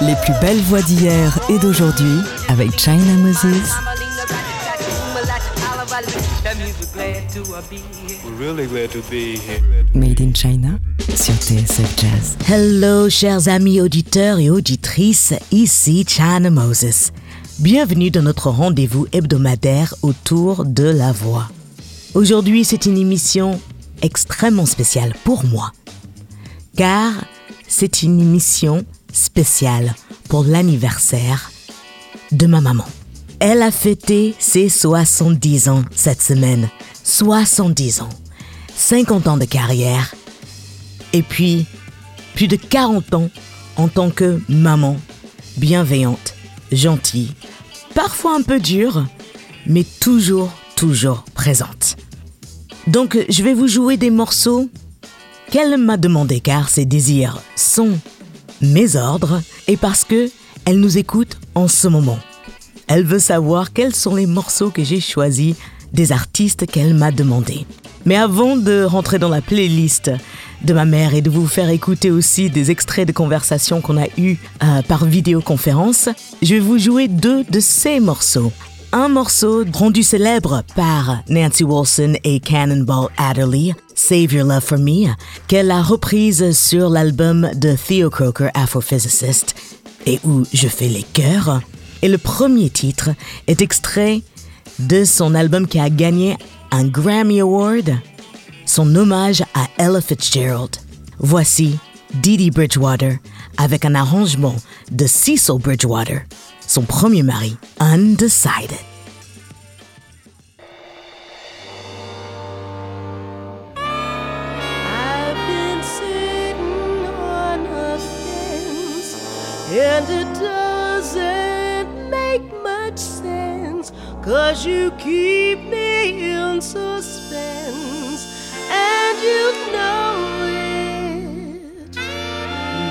Les plus belles voix d'hier et d'aujourd'hui avec China Moses. Made in China sur TSF Jazz. Hello, chers amis auditeurs et auditrices, ici China Moses. Bienvenue dans notre rendez-vous hebdomadaire autour de la voix. Aujourd'hui, c'est une émission extrêmement spéciale pour moi, car c'est une émission spéciale pour l'anniversaire de ma maman. Elle a fêté ses 70 ans cette semaine. 70 ans. 50 ans de carrière. Et puis, plus de 40 ans en tant que maman bienveillante, gentille, parfois un peu dure, mais toujours, toujours présente. Donc, je vais vous jouer des morceaux qu'elle m'a demandé car ses désirs sont mes ordres et parce que elle nous écoute en ce moment. Elle veut savoir quels sont les morceaux que j'ai choisis des artistes qu'elle m'a demandé. Mais avant de rentrer dans la playlist de ma mère et de vous faire écouter aussi des extraits de conversations qu'on a eues euh, par vidéoconférence, je vais vous jouer deux de ces morceaux. Un morceau rendu célèbre par Nancy Wilson et Cannonball Adderley, Save Your Love for Me, qu'elle a reprise sur l'album de Theo Croker, Afrophysicist, et où je fais les chœurs. Et le premier titre est extrait de son album qui a gagné un Grammy Award, son hommage à Ella Fitzgerald. Voici Dee Dee Bridgewater avec un arrangement de Cecil Bridgewater, son premier mari, Undecided. And it doesn't make much sense. Cause you keep me in suspense, and you know.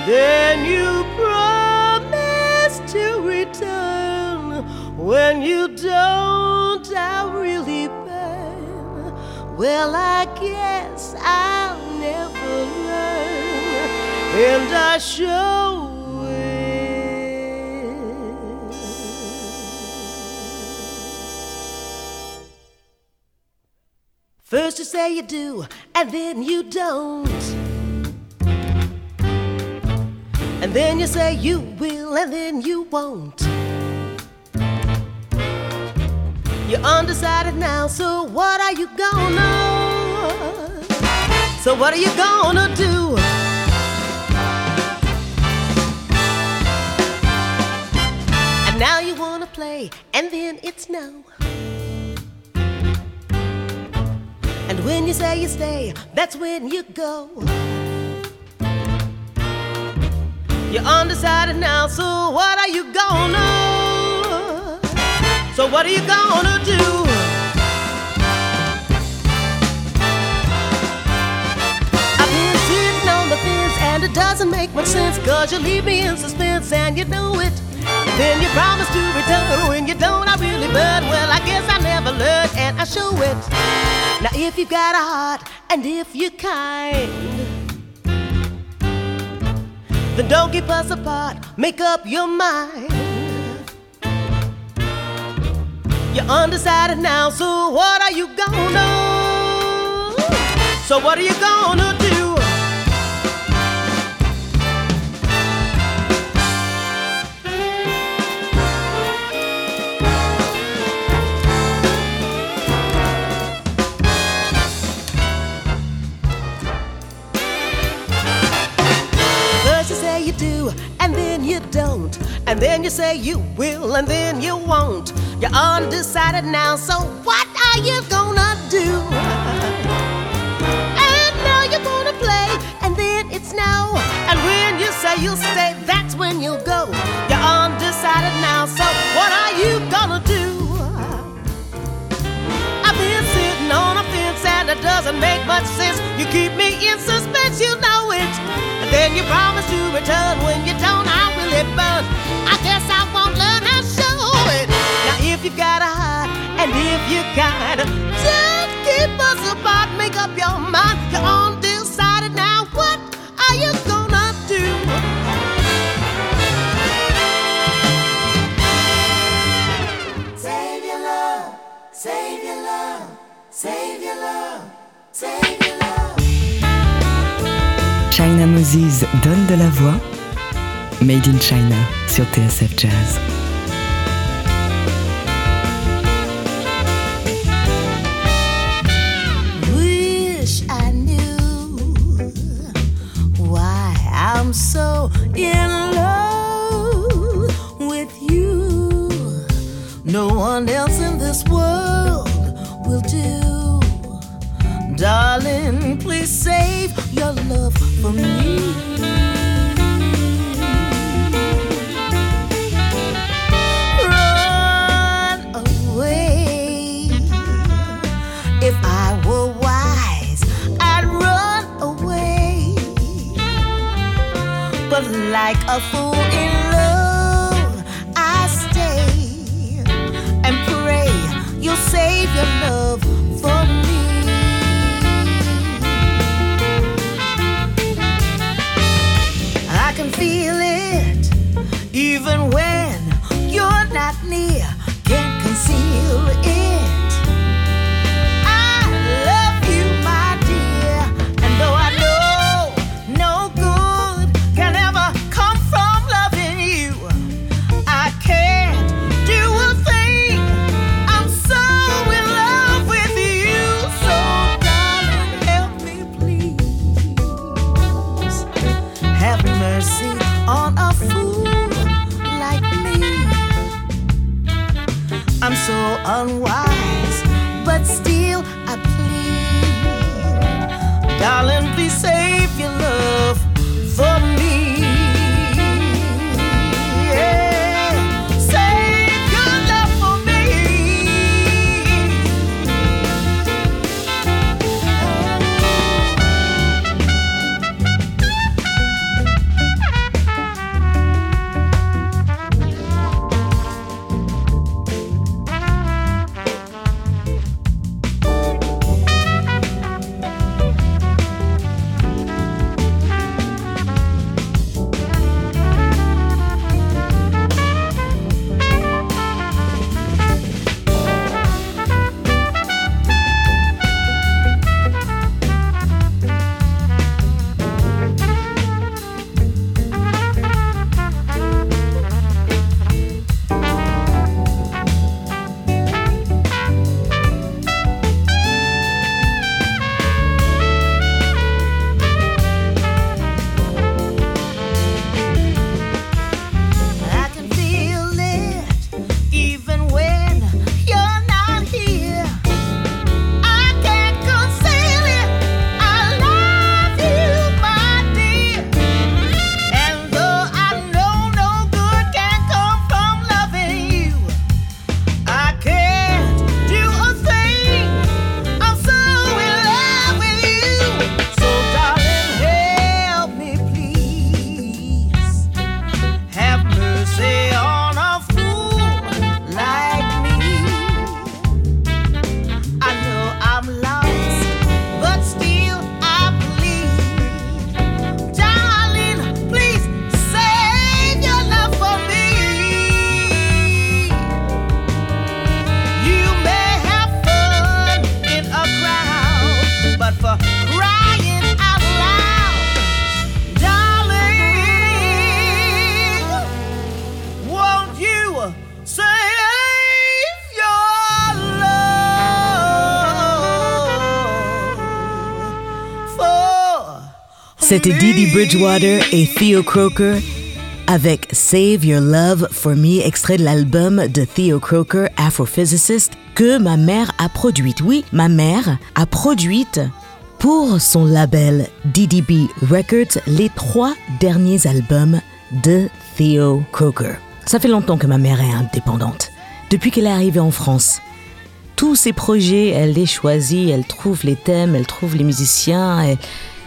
Then you promise to return. When you don't, I really burn. Well, I guess I'll never learn, and I show. First you say you do, and then you don't. And then you say you will, and then you won't. You're undecided now, so what are you gonna? So what are you gonna do? And now you wanna play, and then it's no. And when you say you stay, that's when you go. You're undecided now, so what are you gonna? So what are you gonna do? It doesn't make much sense Cause you leave me in suspense and you know it Then you promise to return when you don't I really burn Well I guess I never learned and I show it Now if you've got a heart and if you're kind then don't keep us apart. Make up your mind. You're undecided now, so what are you gonna? So what are you gonna do? Do, and then you don't. And then you say you will, and then you won't. You're undecided now, so what are you gonna do? And now you're gonna play, and then it's no. And when you say you'll stay, that's when you'll go. You're undecided now, so doesn't make much sense. You keep me in suspense, you know it. And then you promise to return. When you don't, I will it burn. I guess I won't learn how to show it. Now if you gotta hide, and if you gotta, just keep us apart. Make up your mind. You're on Louise donne de la voix. Made in China sur TSF Jazz. Wish I knew why I'm so in love with you. No one else in this world will do. Darling, please save your love for me. Run away. If I were wise, I'd run away. But like a fool C'était Didi? Bridgewater et Theo Croker avec Save Your Love for Me, extrait de l'album de Theo Croker, Afrophysicist, que ma mère a produite. Oui, ma mère a produite pour son label DDB Records les trois derniers albums de Theo Croker. Ça fait longtemps que ma mère est indépendante. Depuis qu'elle est arrivée en France, tous ses projets, elle les choisit, elle trouve les thèmes, elle trouve les musiciens. et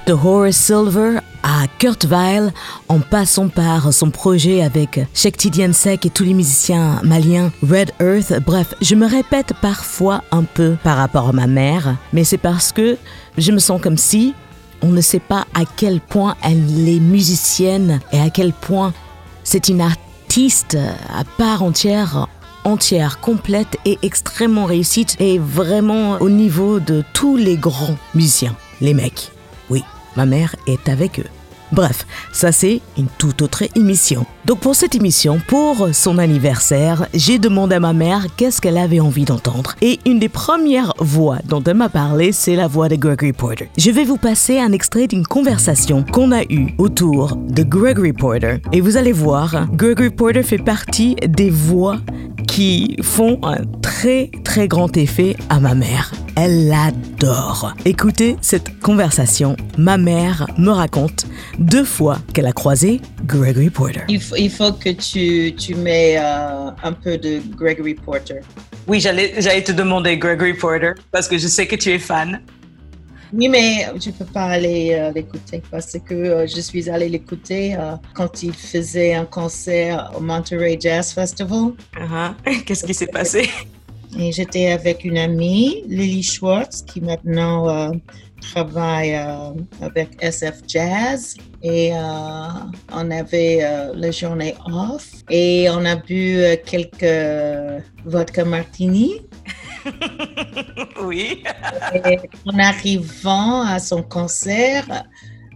de Horace Silver à Kurt Weill, en passant par son projet avec Shekti Diansek et tous les musiciens maliens Red Earth. Bref, je me répète parfois un peu par rapport à ma mère, mais c'est parce que je me sens comme si on ne sait pas à quel point elle est musicienne et à quel point c'est une artiste à part entière entière, complète et extrêmement réussite et vraiment au niveau de tous les grands musiciens, les mecs. Ma mère est avec eux. Bref, ça c'est une toute autre émission. Donc pour cette émission, pour son anniversaire, j'ai demandé à ma mère qu'est-ce qu'elle avait envie d'entendre. Et une des premières voix dont elle m'a parlé, c'est la voix de Gregory Porter. Je vais vous passer un extrait d'une conversation qu'on a eue autour de Gregory Porter. Et vous allez voir, Gregory Porter fait partie des voix qui font un très très grand effet à ma mère. Elle l'adore. Écoutez cette conversation. Ma mère me raconte deux fois qu'elle a croisé Gregory Porter. Il faut, il faut que tu, tu mets euh, un peu de Gregory Porter. Oui, j'allais, j'allais te demander Gregory Porter parce que je sais que tu es fan. Oui, mais je ne peux pas aller euh, l'écouter parce que euh, je suis allée l'écouter euh, quand il faisait un concert au Monterey Jazz Festival. Uh-huh. Qu'est-ce qui s'est passé? Et j'étais avec une amie, Lily Schwartz, qui maintenant travaille avec SF Jazz. Et on avait la journée off et on a bu quelques vodka martini. oui. en arrivant à son concert,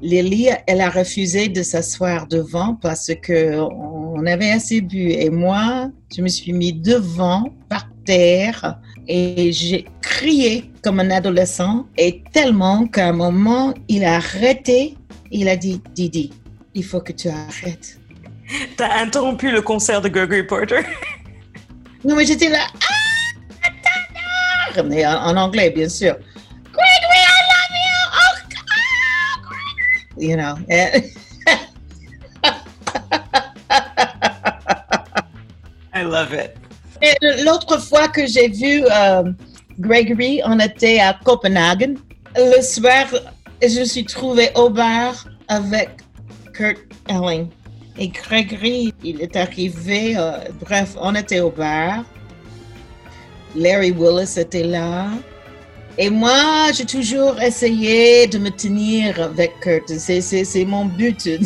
Lily, elle a refusé de s'asseoir devant parce que on avait assez bu. Et moi, je me suis mis devant, par terre, et j'ai crié comme un adolescent. Et tellement qu'à un moment, il a arrêté. Il a dit, Didi, il faut que tu arrêtes. T'as interrompu le concert de Gregory Porter. non, mais j'étais là. Ah! mais en, anglais, bien sûr. Gregory, I love you! Oh, oh You know. I love it. L'autre fois que j'ai vu euh, Gregory, on était à Copenhague. Le soir, je me suis trouvée au bar avec Kurt Elling. Et Gregory, il est arrivé, euh, bref, on était au bar. Larry Willis était là. Et moi, j'ai toujours essayé de me tenir avec Kurt. C'est mon but de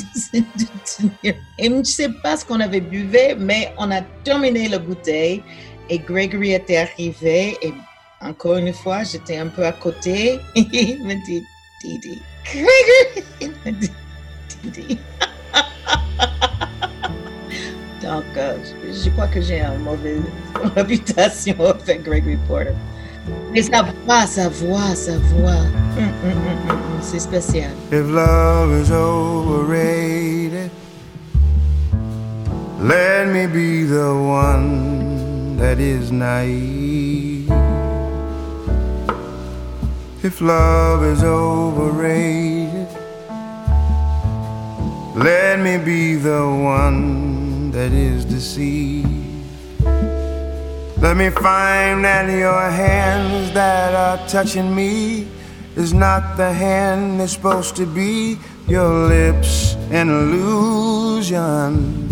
tenir. Et je ne sais pas ce qu'on avait buvé, mais on a terminé la bouteille et Gregory était arrivé. Et encore une fois, j'étais un peu à côté. Et il me dit, Dee Dee, Gregory, il me dit, Dee Dee. Donc, euh, je crois que j'ai une mauvaise réputation avec Gregory Porter. Mais sa voix, sa voix, sa voix, mm, mm, mm, c'est spécial. If love is overrated, let me be the one that is naive. If love is overrated, let me be the one that is deceived. Let me find that your hands that are touching me is not the hand that's supposed to be. Your lips an illusion.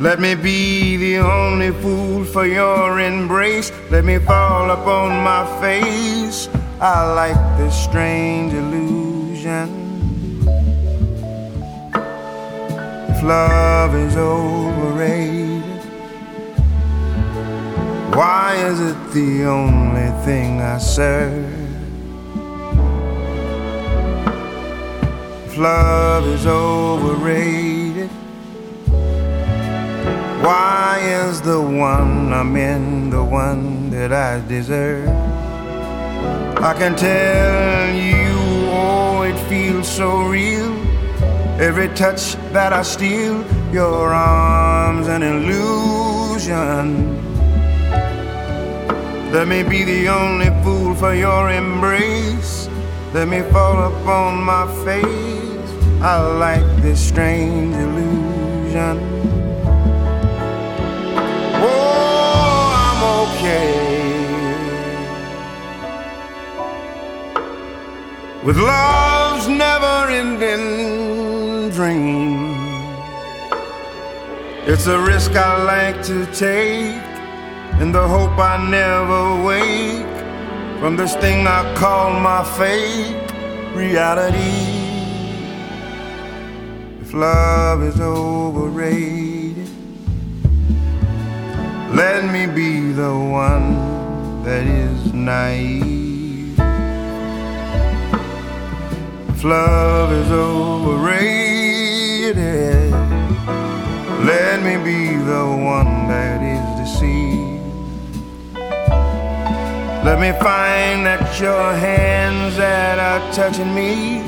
Let me be the only fool for your embrace. Let me fall upon my face. I like this strange illusion. If love is overrated? Why is it the only thing I serve? If love is overrated, why is the one I'm in the one that I deserve? I can tell you, oh, it feels so real Every touch that I steal, your arms an illusion. Let me be the only fool for your embrace. Let me fall upon my face. I like this strange illusion. With love's never ending dream. It's a risk I like to take, in the hope I never wake from this thing I call my fate reality. If love is overrated, let me be the one that is naive. If love is overrated, let me be the one that is deceived. Let me find that your hands that are touching me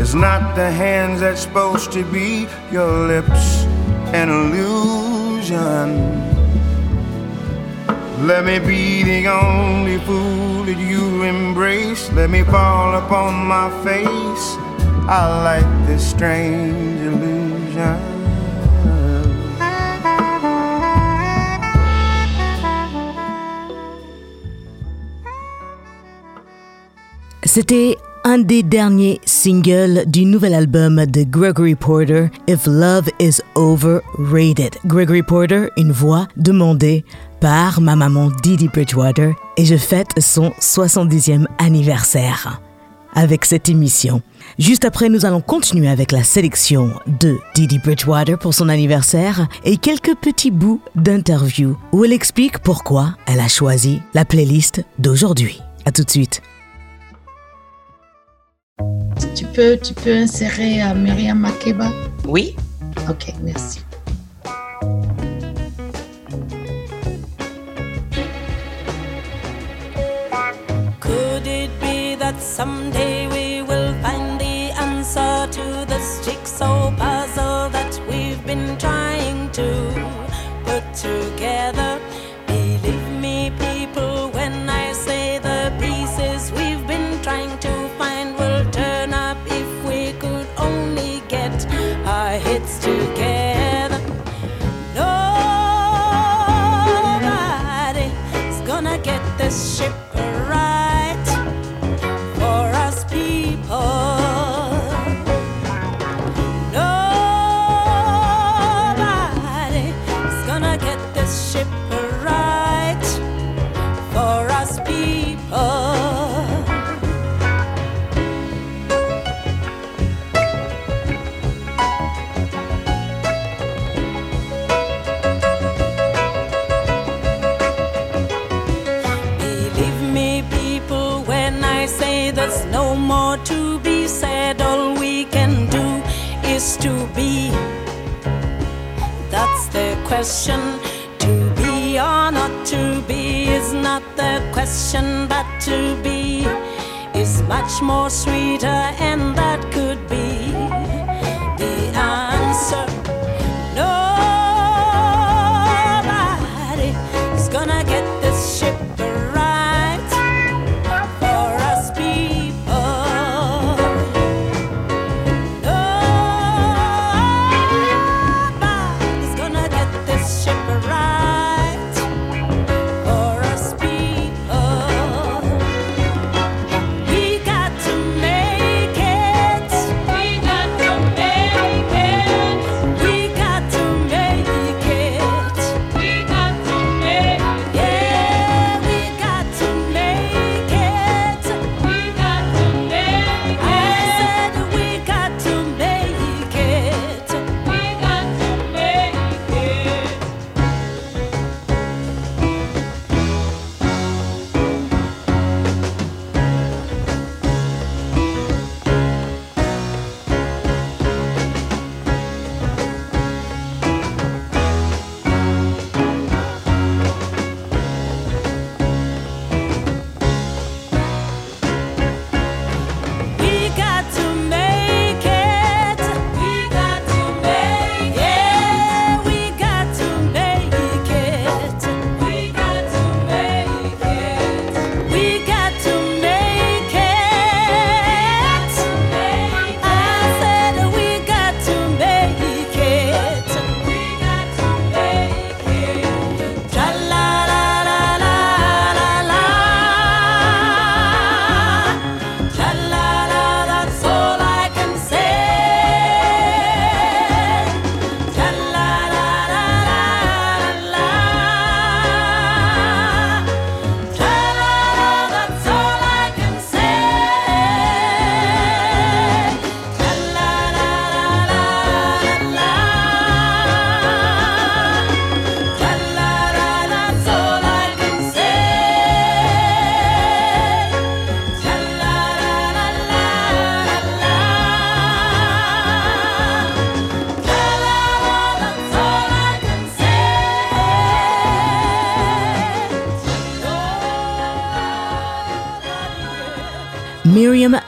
is not the hands that's supposed to be your lips an illusion. Let me be the only fool you embrace. Let me fall upon my face. I like this strange illusion. C'était un des derniers singles du nouvel album de Gregory Porter, If Love is Overrated. Gregory Porter, une voix demandée par ma maman Didi Bridgewater, et je fête son 70e anniversaire avec cette émission. Juste après, nous allons continuer avec la sélection de Didi Bridgewater pour son anniversaire et quelques petits bouts d'interview où elle explique pourquoi elle a choisi la playlist d'aujourd'hui. À tout de suite. Tu peux, tu peux insérer uh, Myriam Makeba? Oui. Ok, merci. Someday much more sweeter,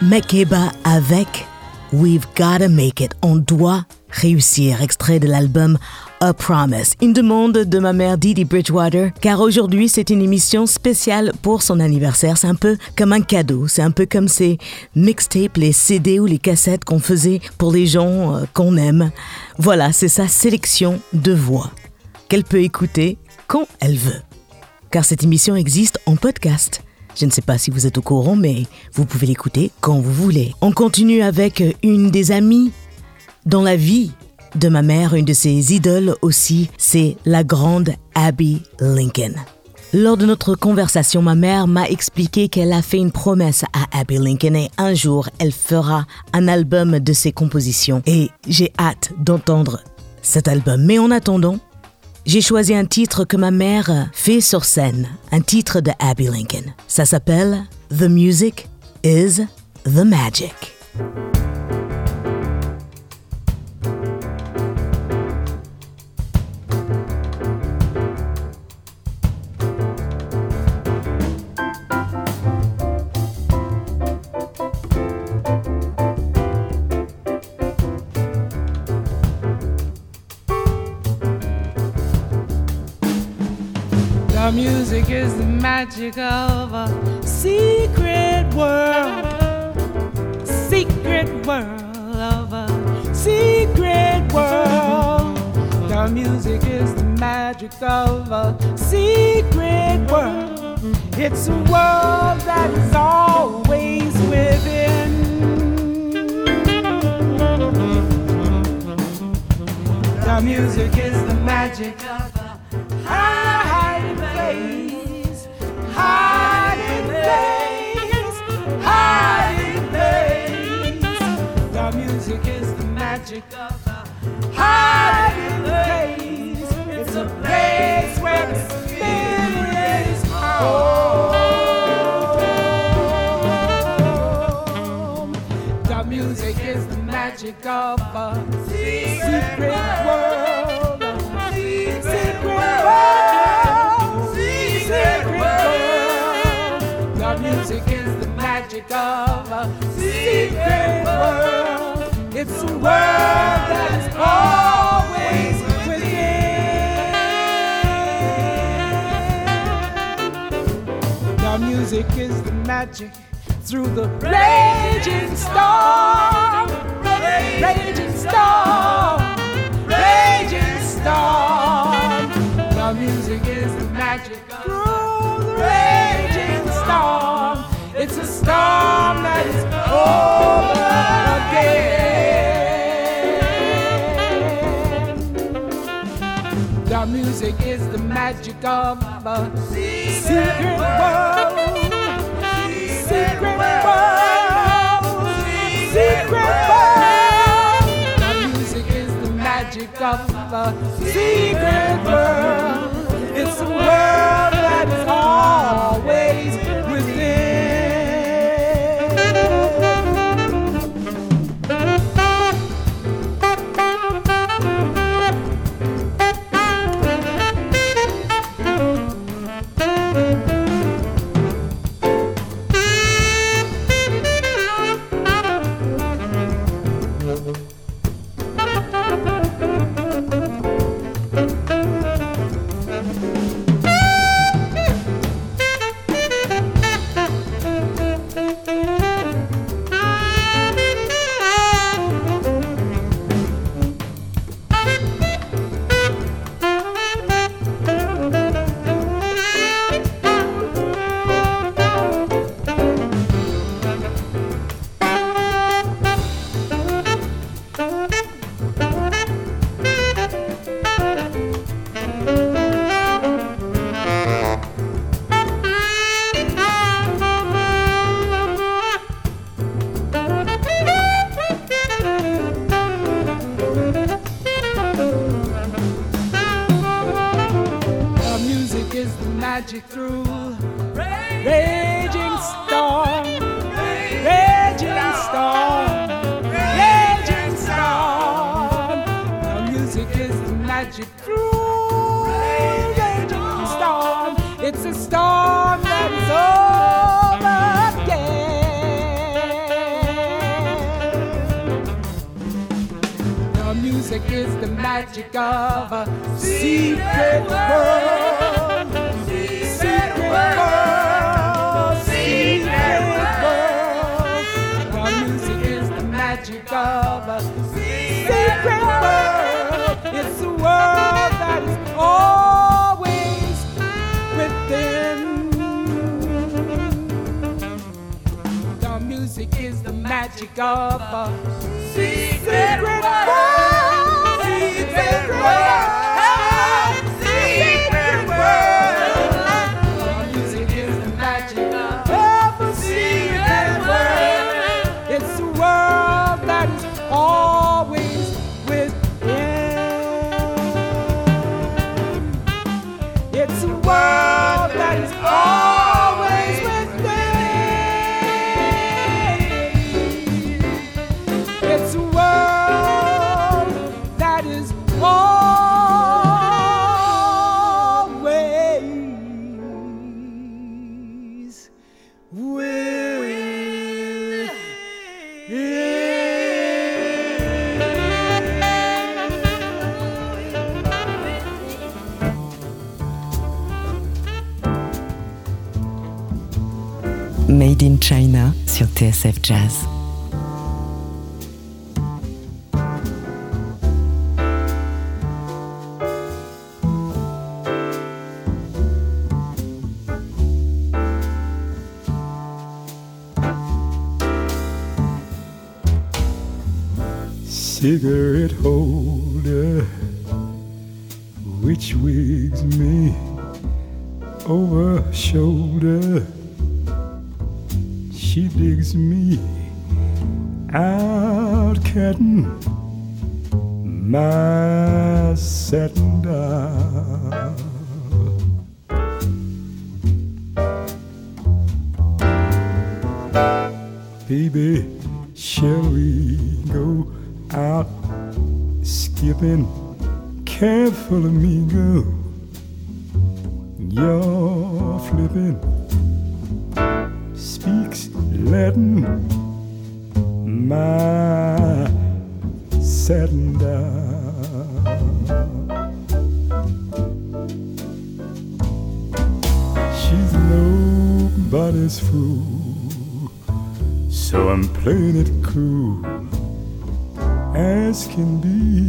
Makeba avec We've Gotta Make It. On doit réussir. Extrait de l'album A Promise. Une demande de ma mère Didi Bridgewater, car aujourd'hui c'est une émission spéciale pour son anniversaire. C'est un peu comme un cadeau. C'est un peu comme ces mixtapes, les CD ou les cassettes qu'on faisait pour les gens euh, qu'on aime. Voilà, c'est sa sélection de voix qu'elle peut écouter quand elle veut. Car cette émission existe en podcast. Je ne sais pas si vous êtes au courant, mais vous pouvez l'écouter quand vous voulez. On continue avec une des amies dans la vie de ma mère, une de ses idoles aussi, c'est la grande Abby Lincoln. Lors de notre conversation, ma mère m'a expliqué qu'elle a fait une promesse à Abby Lincoln et un jour, elle fera un album de ses compositions. Et j'ai hâte d'entendre cet album. Mais en attendant, j'ai choisi un titre que ma mère fait sur scène, un titre de Abby Lincoln. Ça s'appelle The Music is the Magic. Magic of a secret world. Secret world of a secret world. The music is the magic of a secret world. It's a world that is always within. The music is the magic The music is the magic of a secret world. Secret world. Secret world. The music is the magic of a secret world. It's a world that is always music is the magic through the raging storm. Magic of a secret world. Secret world. Secret world. The music is the magic of a secret world. It's a world that is always magic of a secret world. Secret world. Secret world. Music is the magic of a secret world. It's a world that is always within. The music is the magic of a Jazz. cigarette holder which wigs me over shoulder she digs me out cutting my satin doll baby shall we go out skipping? Careful amigo. You're flipping Latin my satin doll she's nobody's fool. So I'm playing it cool as can be.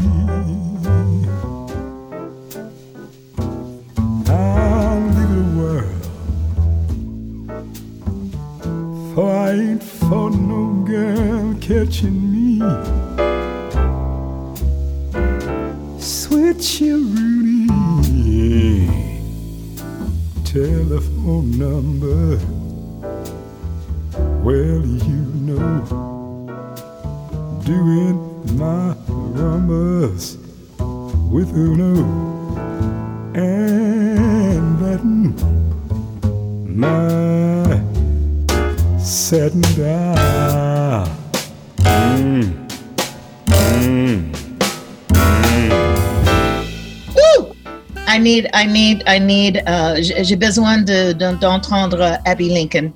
Need, I need, I need, euh, j'ai besoin de- de- d'entendre Abby Lincoln.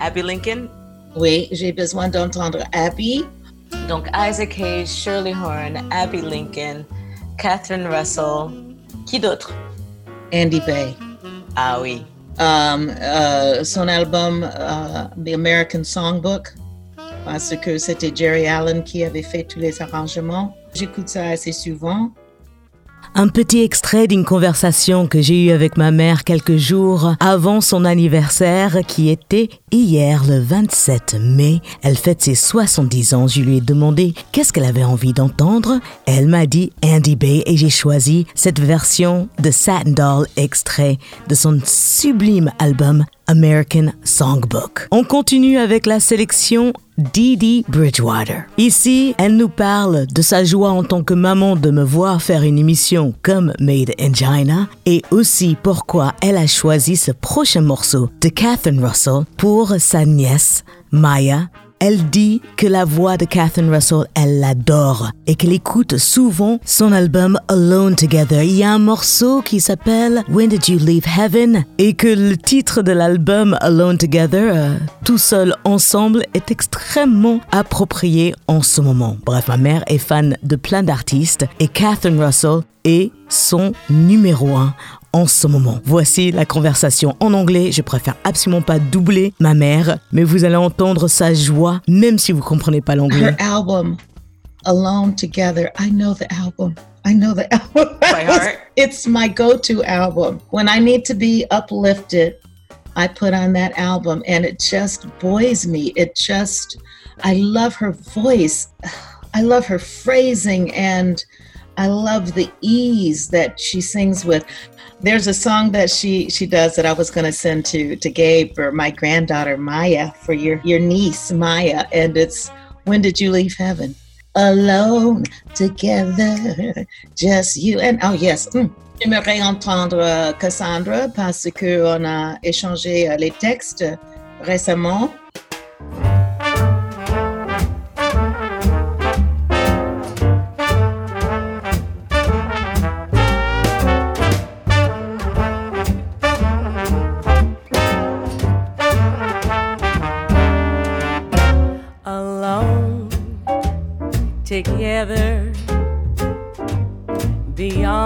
Abby Lincoln, Oui, j'ai besoin d'entendre Abby. donc Isaac Hayes, Shirley Horn, Abby Lincoln, Catherine Russell. Qui d'autre? Andy Bay. Ah oui. Um, euh, son album euh, The American Songbook, parce que c'était Jerry Allen qui avait fait tous les arrangements. J'écoute ça assez souvent. Un petit extrait d'une conversation que j'ai eue avec ma mère quelques jours avant son anniversaire qui était hier le 27 mai. Elle fête ses 70 ans. Je lui ai demandé qu'est-ce qu'elle avait envie d'entendre. Elle m'a dit Andy Bay et j'ai choisi cette version de Satin Doll extrait de son sublime album American Songbook. On continue avec la sélection Dee Bridgewater. Ici, elle nous parle de sa joie en tant que maman de me voir faire une émission comme Made in China et aussi pourquoi elle a choisi ce prochain morceau de Catherine Russell pour sa nièce Maya Elle dit que la voix de Catherine Russell, elle l'adore et qu'elle écoute souvent son album Alone Together. Il y a un morceau qui s'appelle When Did You Leave Heaven et que le titre de l'album Alone Together, euh, tout seul ensemble, est extrêmement approprié en ce moment. Bref, ma mère est fan de plein d'artistes et Catherine Russell est son numéro un en ce moment. Voici la conversation en anglais. Je préfère absolument pas doubler ma mère, mais vous allez entendre sa joie, même si vous comprenez pas l'anglais. Her album, Alone Together. I know the album. I know the album. By heart? it's my go-to album. When I need to be uplifted, I put on that album and it just buoys me. It just I love her voice. I love her phrasing and I love the ease that she sings with. There's a song that she she does that I was going to send to to Gabe for my granddaughter Maya for your your niece Maya and it's when did you leave heaven? Alone together just you and oh yes. Mm. J'aimerais entendre euh, Cassandra parce que on a échangé euh, les textes récemment.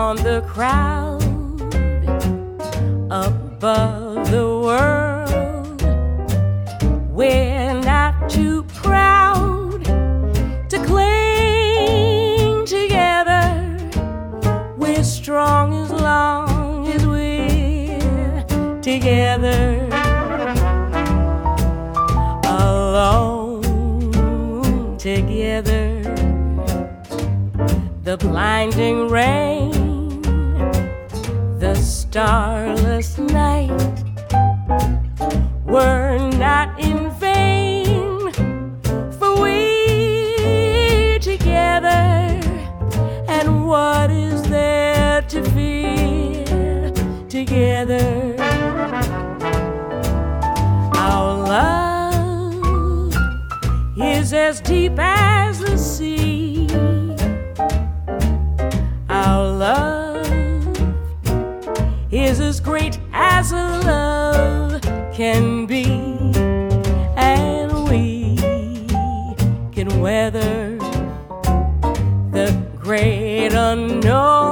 Beyond the crowd above the world. We're not too proud to cling together. We're strong as long as we're together. Alone together. The blinding rain, starless night were not in vain, for we together. And what is there to fear together? Our love is as deep as great unknown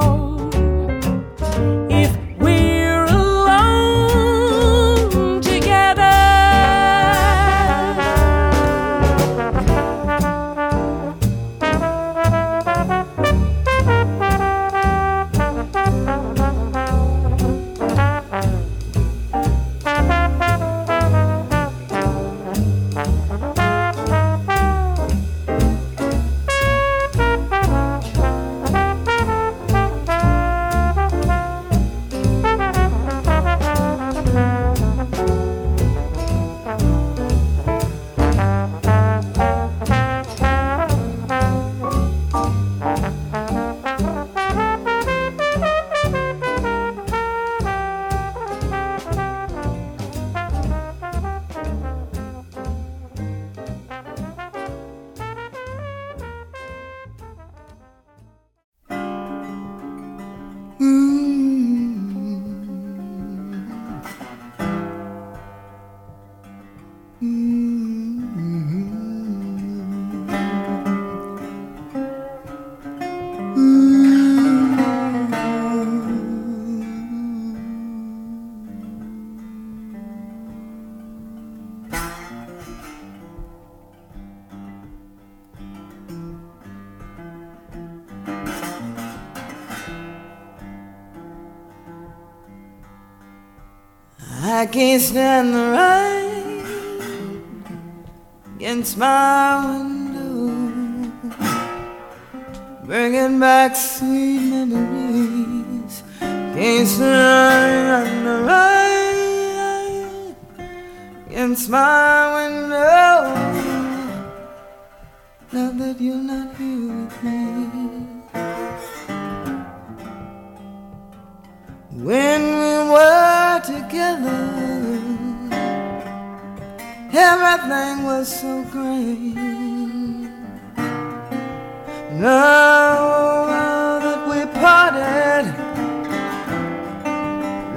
can't stand the rain against my window, bringing back sweet memories. Can't stand the rain against my window. Now that you're not here Everything was so great. Now that we parted,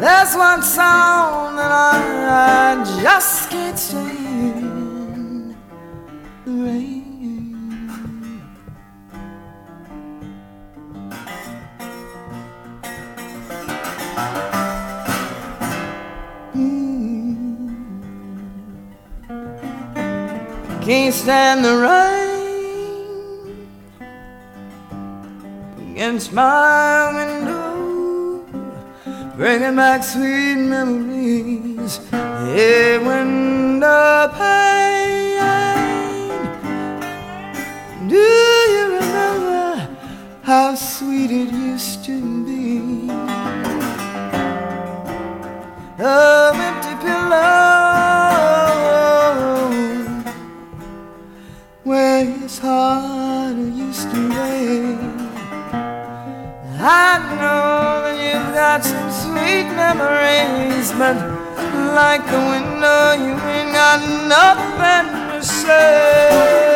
there's one song that I, I just stand the rain against my window, bringing back sweet memories. Yeah, window pane. Do you remember how sweet it used to be? Of empty pillow where his heart used to lay. I know that you've got some sweet memories, but like the window, you ain't got nothing to say.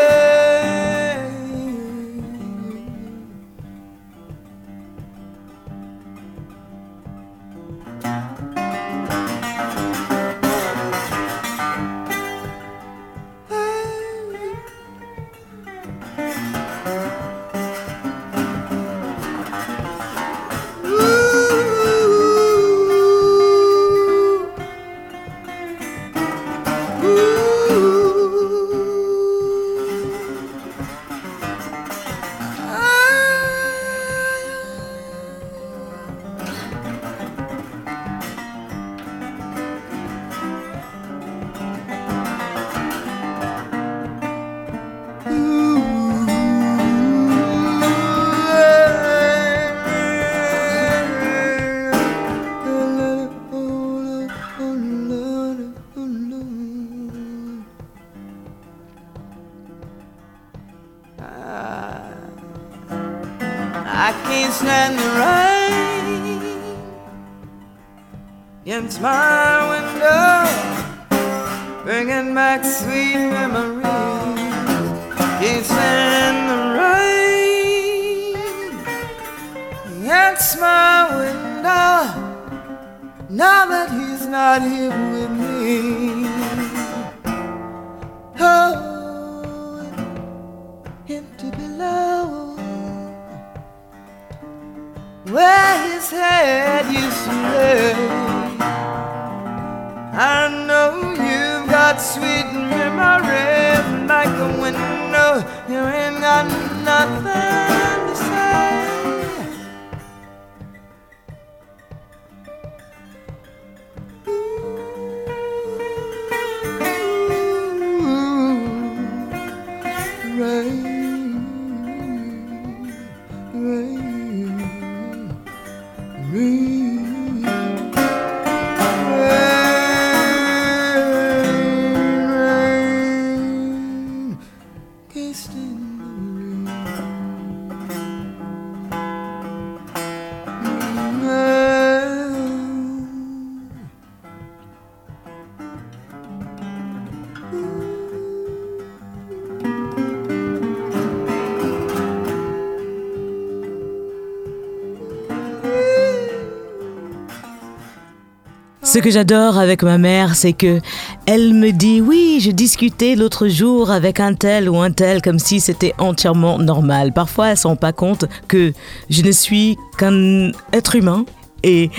I Ce que j'adore avec ma mère, c'est que elle me dit oui, je discutais l'autre jour avec un tel ou un tel comme si c'était entièrement normal. Parfois, elle ne se rend pas compte que je ne suis qu'un être humain et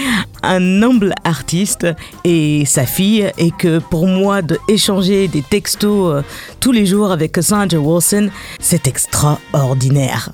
un humble artiste et sa fille et que pour moi de échanger des textos euh, tous les jours avec Cassandra Wilson, c'est extraordinaire.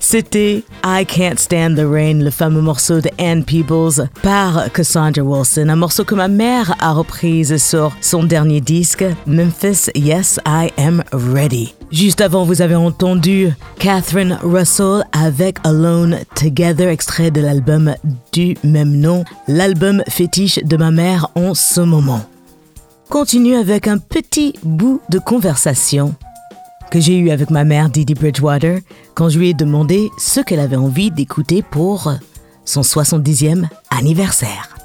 C'était I Can't Stand the Rain, le fameux morceau de Ann Peebles par Cassandra Wilson, un morceau que ma mère a reprise sur son dernier disque, Memphis Yes I Am Ready. Juste avant, vous avez entendu Catherine Russell avec Alone Together, extrait de l'album du même nom, l'album fétiche de ma mère en ce moment. Continue avec un petit bout de conversation que j'ai eu avec ma mère Didi Bridgewater quand je lui ai demandé ce qu'elle avait envie d'écouter pour son 70e anniversaire.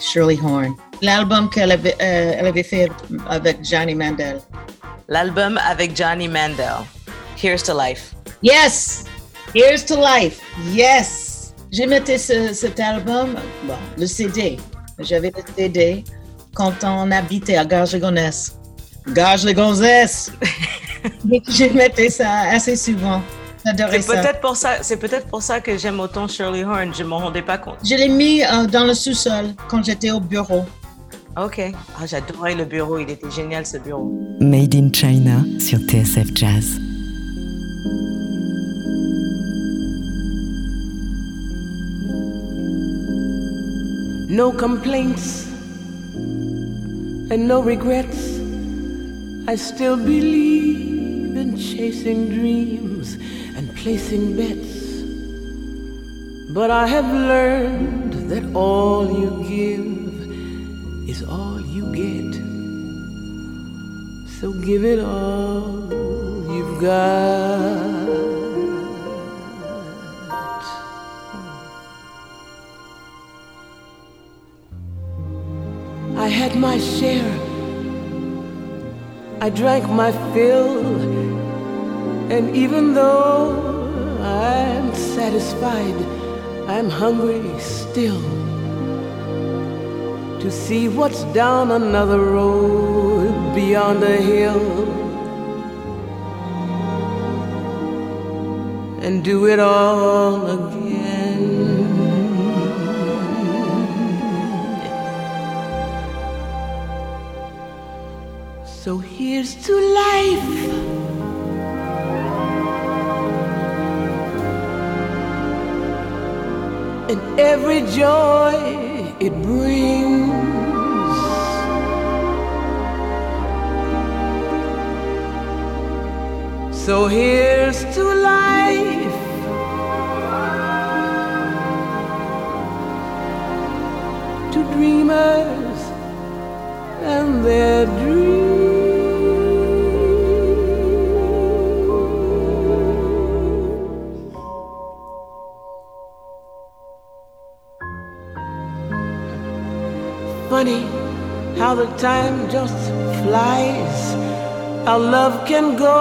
Shirley Horn. l'album qu'elle avait, euh, elle avait fait avec Johnny Mandel. L'album avec Johnny Mandel. Here's to Life. Yes! Here's to Life. Yes! J'ai metté ce, cet album, bon, le CD. J'avais le CD quand on habitait à. Garges-les-Gonzesses! J'ai metté ça assez souvent. J'adorais ça. peut-être pour ça, c'est peut-être pour ça que j'aime autant Shirley Horn. Je m'en rendais pas compte. Je l'ai mis euh, dans le sous-sol quand j'étais au bureau. Ok. Ah, j'adorais le bureau. Il était génial ce bureau. Made in China sur TSF Jazz. No complaints and no regrets. I still believe in chasing dreams placing bets. But I have learned that all you give is all you get. So give it all you've got. I had my share. I drank my fill. And even though satisfied, I'm hungry still. To see what's down another road beyond a hill. And do it all again. So here's to life. Every joy it brings. So here's to life. To dreamers and their dreams. How the time just flies. How love can go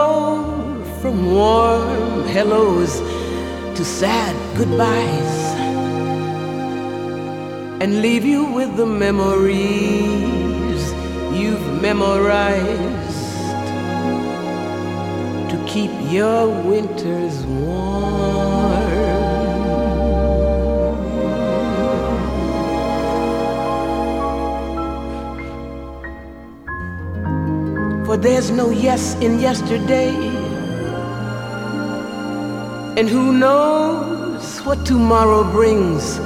from warm hellos to sad goodbyes and leave you with the memories you've memorized to keep your winters warm. There's no yes in yesterday, and who knows what tomorrow brings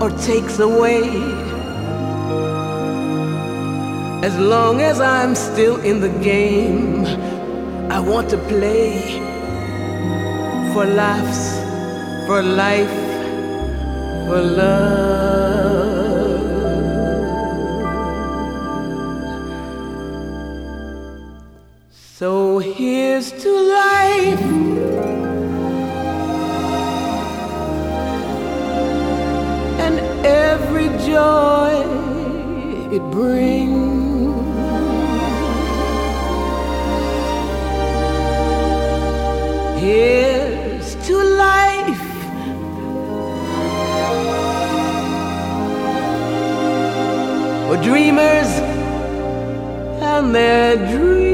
or takes away. As long as I'm still in the game, I want to play for laughs, for life, for love. Here's to life. and every joy it brings. Here's to life. For dreamers and their dreams.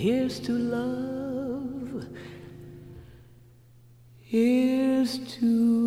Here's to love. Here's to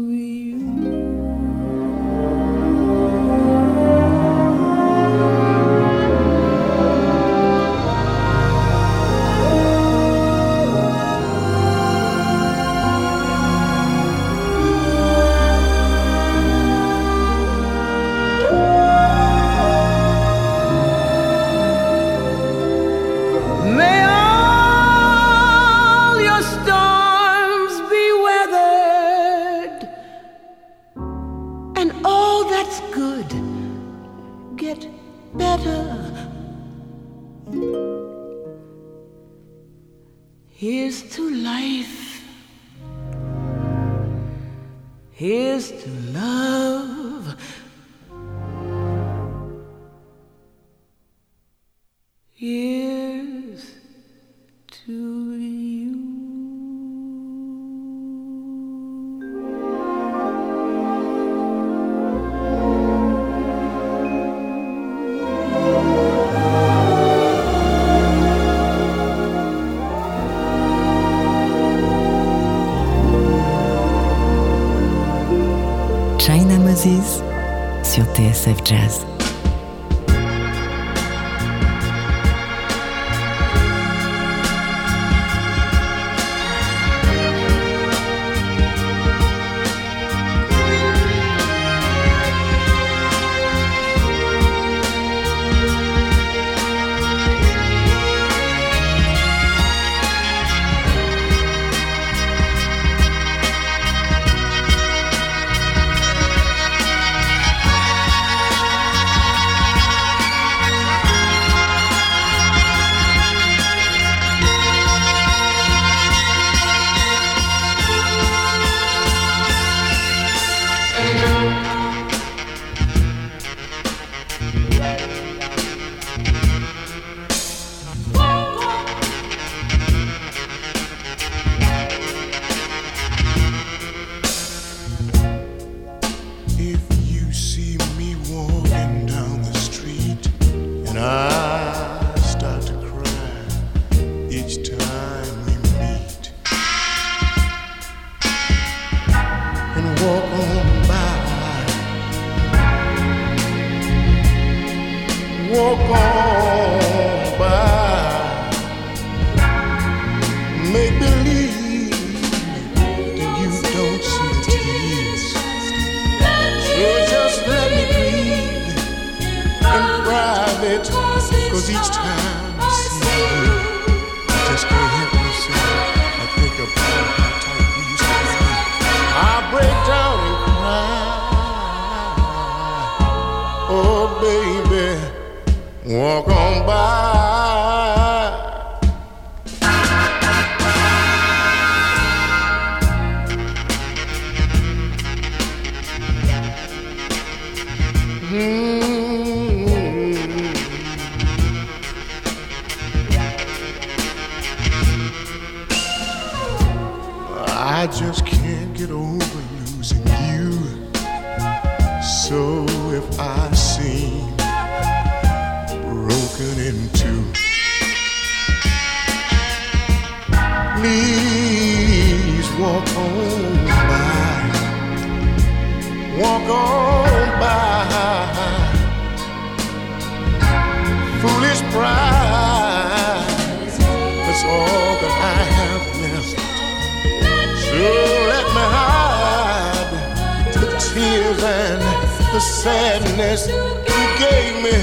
the sadness you gave me.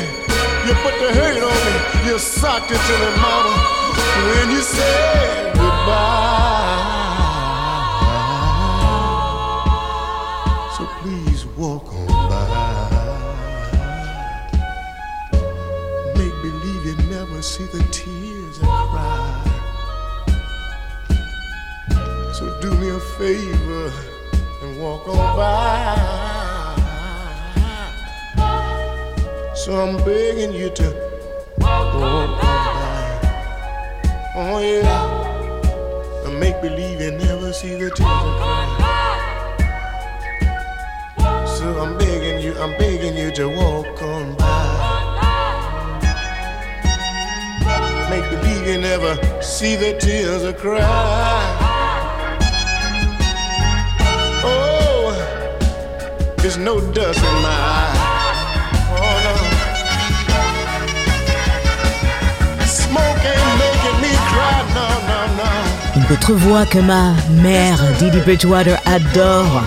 You put the hurt on me. You socked it to me, mama. When you said goodbye. So please walk on by. Make believe you never see the tears I cry. So do me a favor and walk on by. So I'm begging you to walk on by. Oh yeah. And make believe you never see the tears I cry. So I'm begging you, I'm begging you to walk on by. Make believe you never see the tears I cry. Oh, there's no dust in my eye. No. Une autre voix que ma mère, Didi Bridgewater, adore,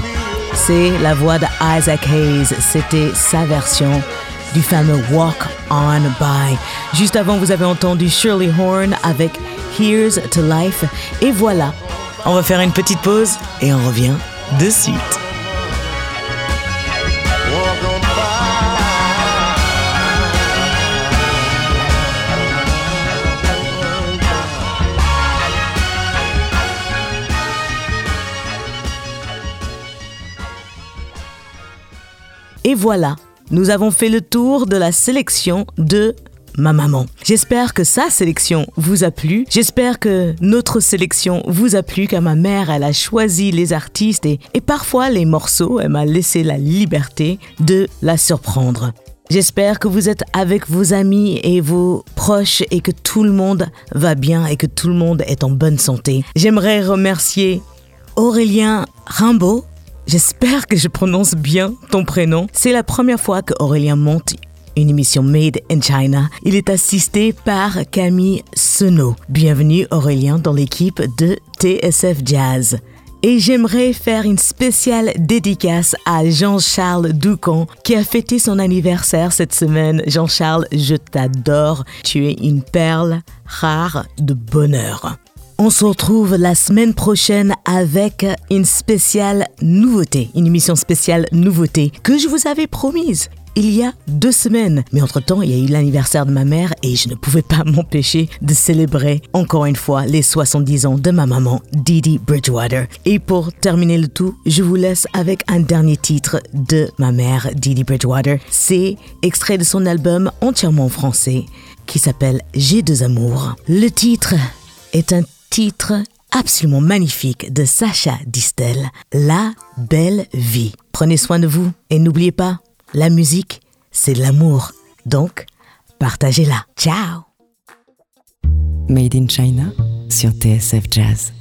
c'est la voix de Isaac Hayes. C'était sa version du fameux Walk On By. Juste avant, vous avez entendu Shirley Horn avec Here's to Life. Et voilà, on va faire une petite pause et on revient de suite. Et voilà, nous avons fait le tour de la sélection de ma maman. J'espère que sa sélection vous a plu. J'espère que notre sélection vous a plu, car ma mère, elle a choisi les artistes et, et parfois les morceaux, elle m'a laissé la liberté de la surprendre. J'espère que vous êtes avec vos amis et vos proches et que tout le monde va bien et que tout le monde est en bonne santé. J'aimerais remercier Aurélien Rimbaud. J'espère que je prononce bien ton prénom. C'est la première fois que Aurélien monte une émission Made in China. Il est assisté par Camille Senot. Bienvenue Aurélien dans l'équipe de TSF Jazz. Et j'aimerais faire une spéciale dédicace à Jean-Charles Doucan qui a fêté son anniversaire cette semaine. Jean-Charles, je t'adore. Tu es une perle rare de bonheur. On se retrouve la semaine prochaine avec une spéciale nouveauté, une émission spéciale nouveauté que je vous avais promise il y a deux semaines. Mais entre-temps, il y a eu l'anniversaire de ma mère et je ne pouvais pas m'empêcher de célébrer encore une fois les 70 ans de ma maman, Didi Bridgewater. Et pour terminer le tout, je vous laisse avec un dernier titre de ma mère, Didi Bridgewater. C'est extrait de son album entièrement français qui s'appelle J'ai deux amours. Le titre est un titre absolument magnifique de Sacha Distel, La belle vie. Prenez soin de vous et n'oubliez pas, la musique, c'est de l'amour. Donc, partagez-la. Ciao Made in China sur TSF Jazz.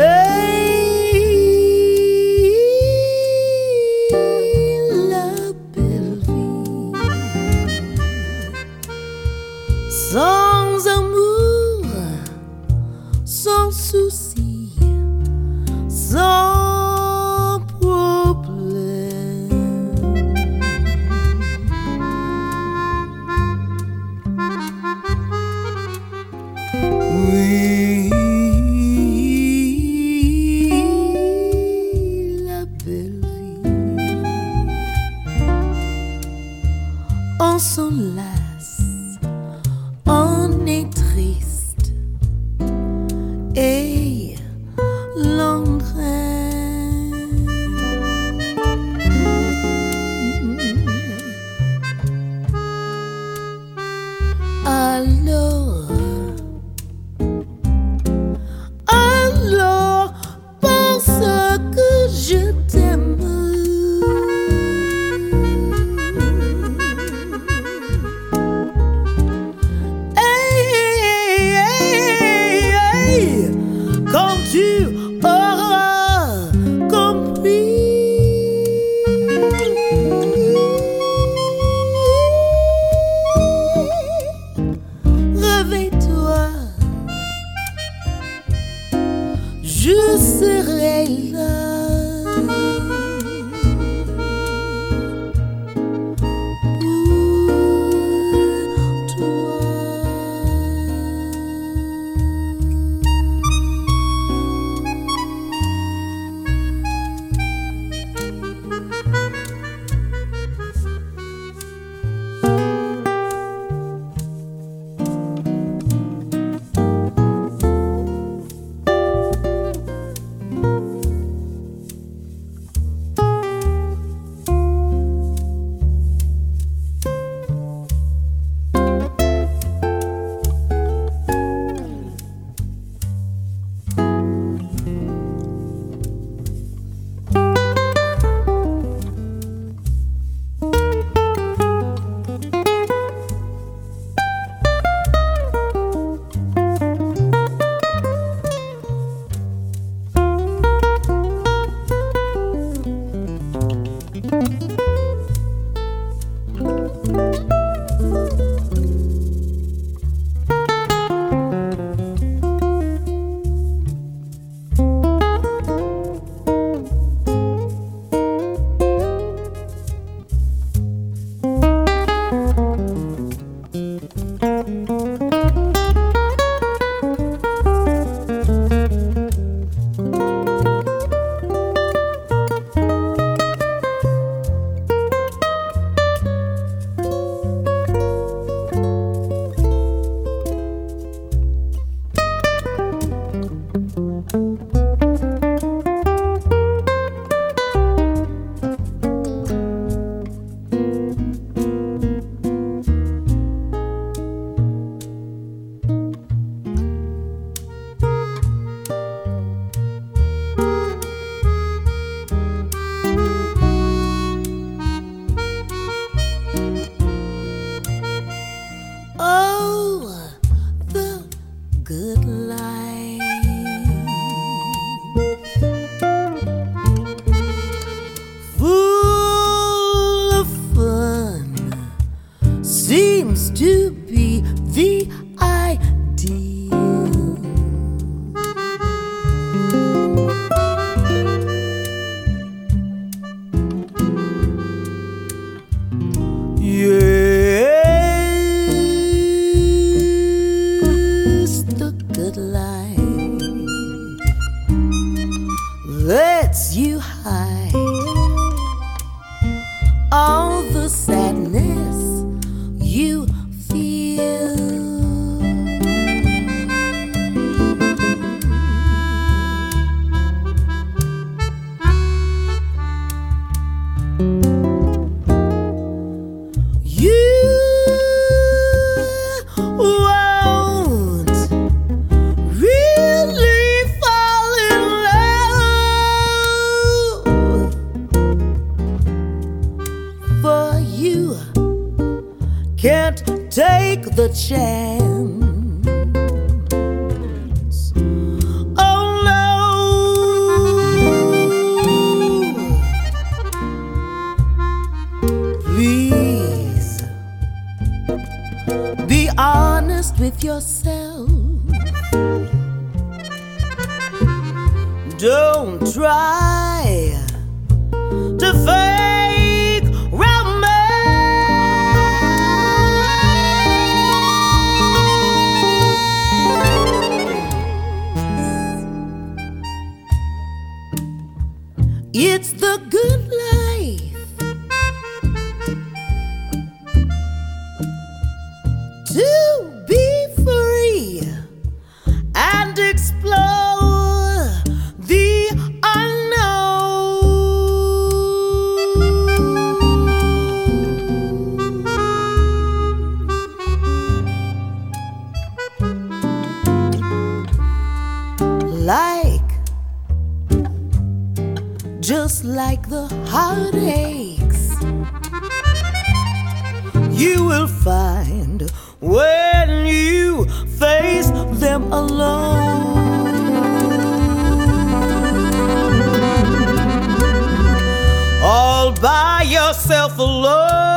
Ei! the idea. just like the heartaches you will find when you face them alone. All by yourself alone.